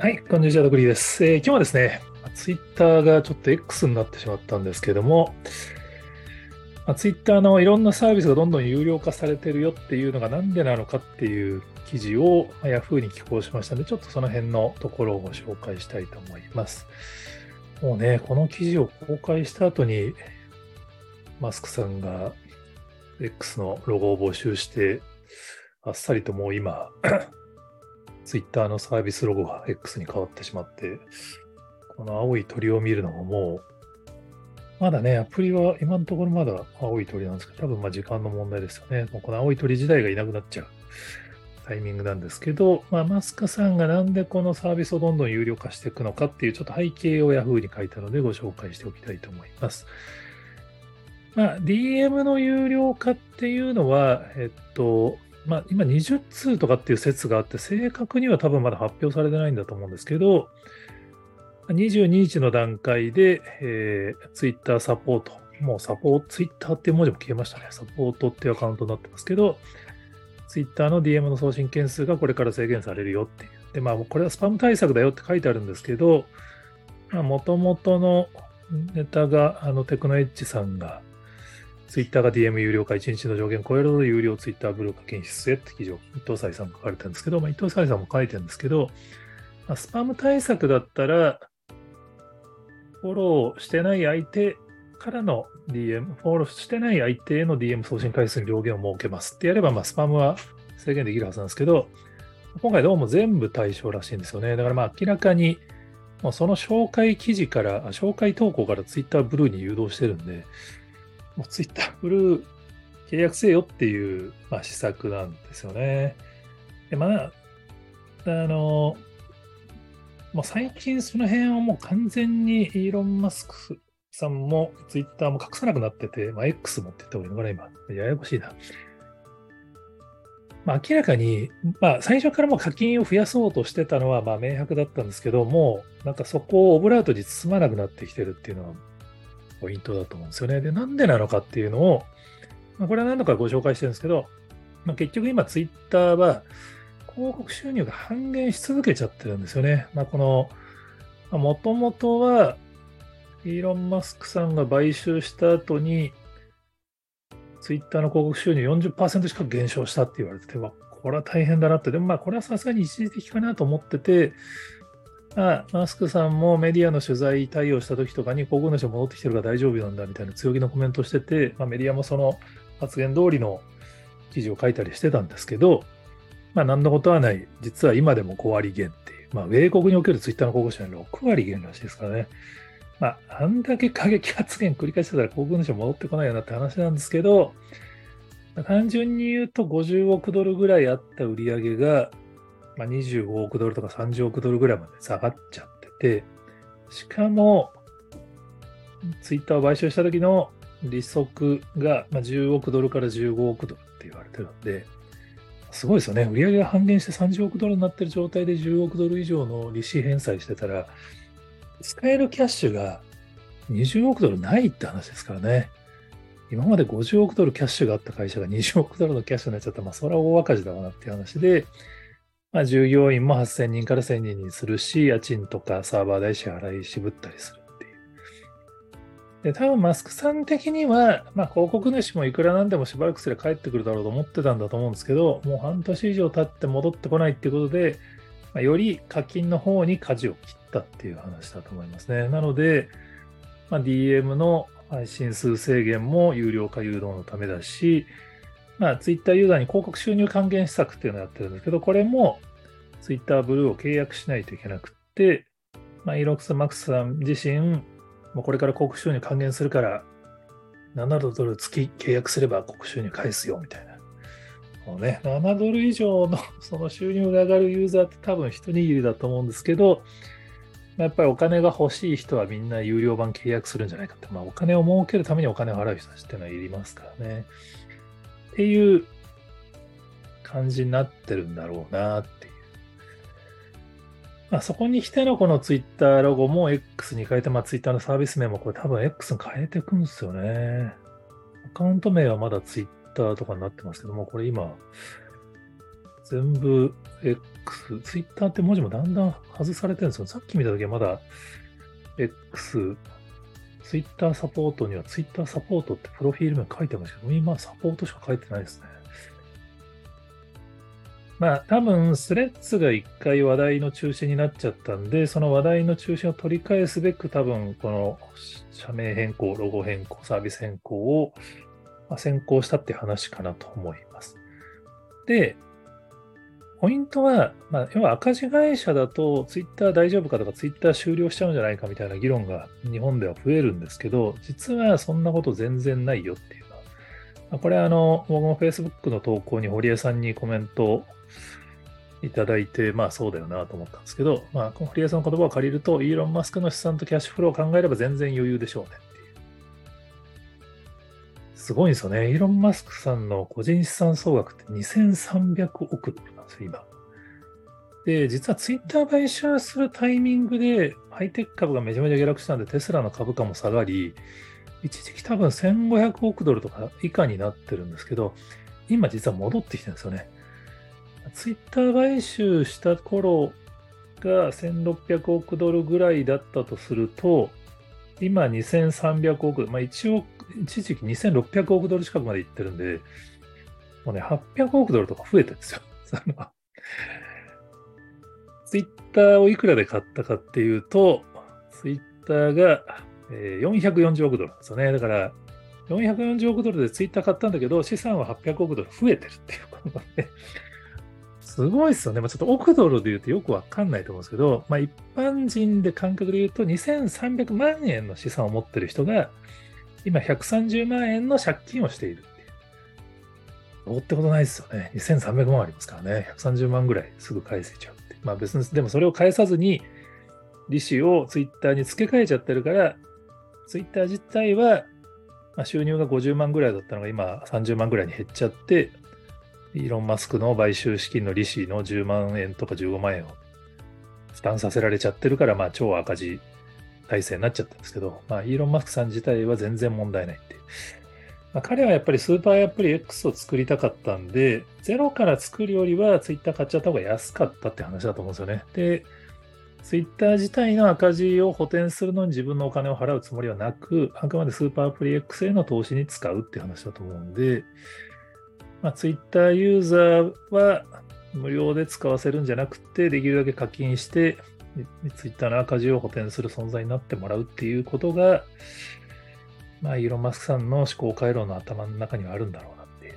はい、こんにちは、ドクリーです、えー今日はですね、ツイッターがちょっと X になってしまったんですけども、まあ、ツイッターのいろんなサービスがどんどん有料化されてるよっていうのがなんでなのかっていう記事を、ま、Yahoo に寄稿しましたので、ちょっとその辺のところをご紹介したいと思います。もうね、この記事を公開した後に、マスクさんが X のロゴを募集して、あっさりともう今、ツイッターのサービスロゴが X に変わってしまって、この青い鳥を見るのももう、まだね、アプリは今のところまだ青い鳥なんですけど、多分まあ時間の問題ですよね。もうこの青い鳥自体がいなくなっちゃうタイミングなんですけど、まあ、マスクさんがなんでこのサービスをどんどん有料化していくのかっていうちょっと背景を Yahoo に書いたのでご紹介しておきたいと思います。まあ、DM の有料化っていうのは、えっと、まあ、今20通とかっていう説があって、正確には多分まだ発表されてないんだと思うんですけど、22日の段階で、えー、Twitter サポート、もうサポート、Twitter っていう文字も消えましたね。サポートっていうアカウントになってますけど、Twitter の DM の送信件数がこれから制限されるよっていう。で、まあ、これはスパム対策だよって書いてあるんですけど、もともとのネタが、あの、テクノエッジさんが、ツイッターが DM 有料化1日の上限を超えるほど有料ツイッターブルー課金必須へって記事を伊藤沙莉さんが書かれてるんですけど、まあ、伊藤沙莉さんも書いてるんですけど、まあ、スパム対策だったら、フォローしてない相手からの DM、フォローしてない相手への DM 送信回数に上限を設けますってやれば、まあ、スパムは制限できるはずなんですけど、今回どうも全部対象らしいんですよね。だからまあ明らかに、もうその紹介記事から、紹介投稿からツイッターブルーに誘導してるんで、もうツイッターブル契約せよっていう、まあ、施策なんですよね。で、まあ、あの、もう最近その辺はもう完全にイーロン・マスクさんもツイッターも隠さなくなってて、まあ、X もって言った方がいいのかな、今。ややこしいな。まあ、明らかに、まあ、最初からも課金を増やそうとしてたのはまあ明白だったんですけど、もなんかそこをオブラートに包まなくなってきてるっていうのはポイントだと思うんですよね。で、なんでなのかっていうのを、まあ、これは何度かご紹介してるんですけど、まあ、結局今ツイッターは広告収入が半減し続けちゃってるんですよね。まあ、この、もともとは、イーロン・マスクさんが買収した後に、ツイッターの広告収入40%しか減少したって言われてて、わこれは大変だなって、でもまあこれはさすがに一時的かなと思ってて、あ、マスクさんもメディアの取材対応した時とかに広告主戻ってきてるから大丈夫なんだみたいな強気のコメントしてて、まあ、メディアもその発言通りの記事を書いたりしてたんですけど、まあ何のことはない、実は今でも5割減っていう、まあ米国におけるツイッターの広告主は6割減らしいですからね。まあ、あんだけ過激発言繰り返してたら広告主戻ってこないよなって話なんですけど、単純に言うと50億ドルぐらいあった売り上げが、まあ、25億ドルとか30億ドルぐらいまで下がっちゃってて、しかも、ツイッターを買収した時の利息がまあ10億ドルから15億ドルって言われてるんで、すごいですよね。売り上げが半減して30億ドルになってる状態で10億ドル以上の利子返済してたら、使えるキャッシュが20億ドルないって話ですからね。今まで50億ドルキャッシュがあった会社が20億ドルのキャッシュになっちゃったら、まあ、それは大赤字だわなっていう話で、まあ、従業員も8000人から1000人にするし、家賃とかサーバー代支払い渋ったりするっていう。で、多分マスクさん的には、まあ、広告主もいくらなんでもしばらくすれば帰ってくるだろうと思ってたんだと思うんですけど、もう半年以上経って戻ってこないっていうことで、まあ、より課金の方に舵を切ったっていう話だと思いますね。なので、まあ、DM の配信数制限も有料化誘導のためだし、まあ、Twitter ユーザーに広告収入還元施策っていうのをやってるんですけど、これも Twitter ブルーを契約しないといけなくって、まあ、イーロックス・マックスさん自身、もうこれから広告収入還元するから、7ドル月契約すれば広告収入返すよみたいな。もうね、7ドル以上の その収入が上がるユーザーって多分一握りだと思うんですけど、やっぱりお金が欲しい人はみんな有料版契約するんじゃないかって、まあ、お金を儲けるためにお金を払う人たちっていうのはいりますからね。っていう感じになってるんだろうなっていう。まあ、そこに来てのこのツイッターロゴも X に変えて、まあ、ツイッターのサービス名もこれ多分 X に変えていくんですよね。アカウント名はまだツイッターとかになってますけども、これ今、全部 X、ツイッターって文字もだんだん外されてるんですよ。さっき見たときはまだ X、ツイッターサポートにはツイッターサポートってプロフィール名書いてましたけど、今サポートしか書いてないですね。まあ多分スレッズが一回話題の中心になっちゃったんで、その話題の中心を取り返すべく多分この社名変更、ロゴ変更、サービス変更を先行したって話かなと思います。で、ポイントは、まあ、要は赤字会社だとツイッター大丈夫かとかツイッター終了しちゃうんじゃないかみたいな議論が日本では増えるんですけど、実はそんなこと全然ないよっていうのは、これあの、僕も Facebook の投稿に堀江さんにコメントいただいて、まあそうだよなと思ったんですけど、まあ、堀江さんの言葉を借りると、イーロン・マスクの資産とキャッシュフローを考えれば全然余裕でしょうねっていう。すごいんですよね。イーロン・マスクさんの個人資産総額って2300億ドルなんです、今。で、実はツイッター買収するタイミングで、ハイテク株がめちゃめちゃ下落したんで、テスラの株価も下がり、一時期多分1500億ドルとか以下になってるんですけど、今実は戻ってきてるんですよね。ツイッター買収した頃が1600億ドルぐらいだったとすると、今2300億、まあ一応、一時期2600億ドル近くまでいってるんで、もうね、800億ドルとか増えてるんですよ。ツイッターをいくらで買ったかっていうと、ツイッターが440億ドルなんですよね。だから、440億ドルでツイッター買ったんだけど、資産は800億ドル増えてるっていうことがね、すごいですよね。まあ、ちょっと億ドルで言うとよくわかんないと思うんですけど、まあ、一般人で感覚で言うと2300万円の資産を持ってる人が、今130万円の借金をしている。どうってことないですよね。2300万ありますからね。130万ぐらいすぐ返せちゃうって。まあ別に、でもそれを返さずに、利子をツイッターに付け替えちゃってるから、ツイッター自体は、まあ、収入が50万ぐらいだったのが今30万ぐらいに減っちゃって、イーロン・マスクの買収資金の利子の10万円とか15万円を負担させられちゃってるから、まあ、超赤字体制になっちゃったんですけど、まあ、イーロン・マスクさん自体は全然問題ないっていう。まあ、彼はやっぱりスーパーアプリ X を作りたかったんで、ゼロから作るよりはツイッター買っちゃった方が安かったって話だと思うんですよね。で、ツイッター自体の赤字を補填するのに自分のお金を払うつもりはなく、あくまでスーパーアプリ X への投資に使うって話だと思うんで、まあ、Twitter ユーザーは無料で使わせるんじゃなくて、できるだけ課金して、Twitter の赤字を補填する存在になってもらうっていうことが、まあ、イーロン・マスクさんの思考回路の頭の中にはあるんだろうなっていう。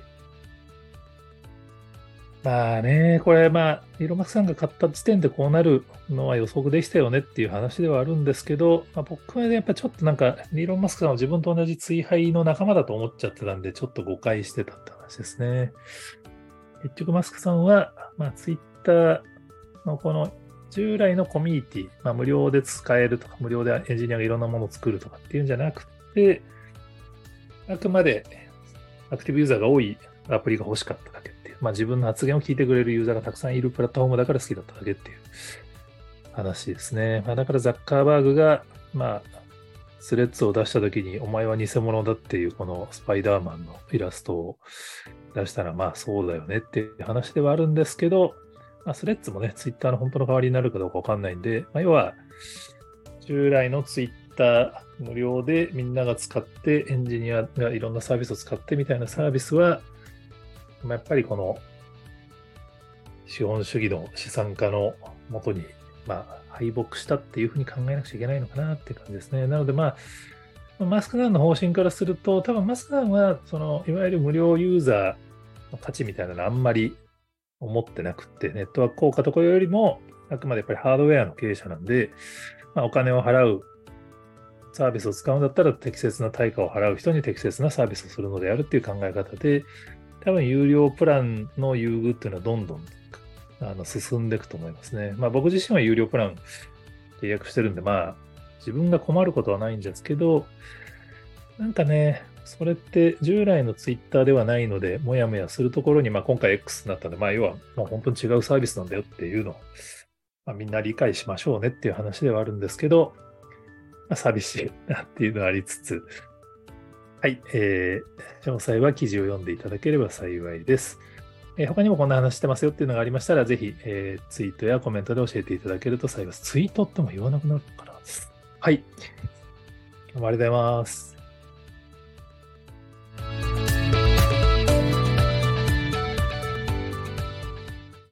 まあね、これ、まあ、イーロン・マスクさんが買った時点でこうなるのは予測でしたよねっていう話ではあるんですけど、まあ、僕はね、やっぱちょっとなんか、イーロン・マスクさんは自分と同じ追廃の仲間だと思っちゃってたんで、ちょっと誤解してたって話ですね。結局、マスクさんは、まあ、ツイッターのこの従来のコミュニティ、まあ、無料で使えるとか、無料でエンジニアがいろんなものを作るとかっていうんじゃなくて、あくまでアクティブユーザーが多いアプリが欲しかっただけっていう、まあ、自分の発言を聞いてくれるユーザーがたくさんいるプラットフォームだから好きだっただけっていう話ですね。まあ、だからザッカーバーグが、まあ、スレッズを出した時に、お前は偽物だっていうこのスパイダーマンのイラストを出したら、まあそうだよねっていう話ではあるんですけど、まあ、スレッズもね、ツイッターの本当の代わりになるかどうかわかんないんで、まあ、要は、従来のツイッター無料でみんなが使って、エンジニアがいろんなサービスを使ってみたいなサービスは、ま、やっぱりこの資本主義の資産家のもとにまあ、敗北したっていうふうに考えなくちゃいけないのかなって感じですね。なので、まあ、マスクダンの方針からすると、多分マスクダンは、その、いわゆる無料ユーザーの価値みたいなのあんまり思ってなくて、ネットワーク効果とかよりも、あくまでやっぱりハードウェアの経営者なんで、まあ、お金を払うサービスを使うんだったら適切な対価を払う人に適切なサービスをするのであるっていう考え方で、多分有料プランの優遇っていうのはどんどんあの進んでいくと思いますね。まあ僕自身は有料プラン契約してるんで、まあ自分が困ることはないんですけど、なんかね、それって従来のツイッターではないので、もやもやするところに、まあ今回 X になったんで、まあ要はもう本当に違うサービスなんだよっていうのを、まあ、みんな理解しましょうねっていう話ではあるんですけど、寂しいなっていうのがありつつ、はい、えー、詳細は記事を読んでいただければ幸いです。えー他にもこんな話してますよっていうのがありましたら、ぜひ、えーツイートやコメントで教えていただけると幸いです。ツイートっても言わなくなるのかな。はい。今日もありがとうございます。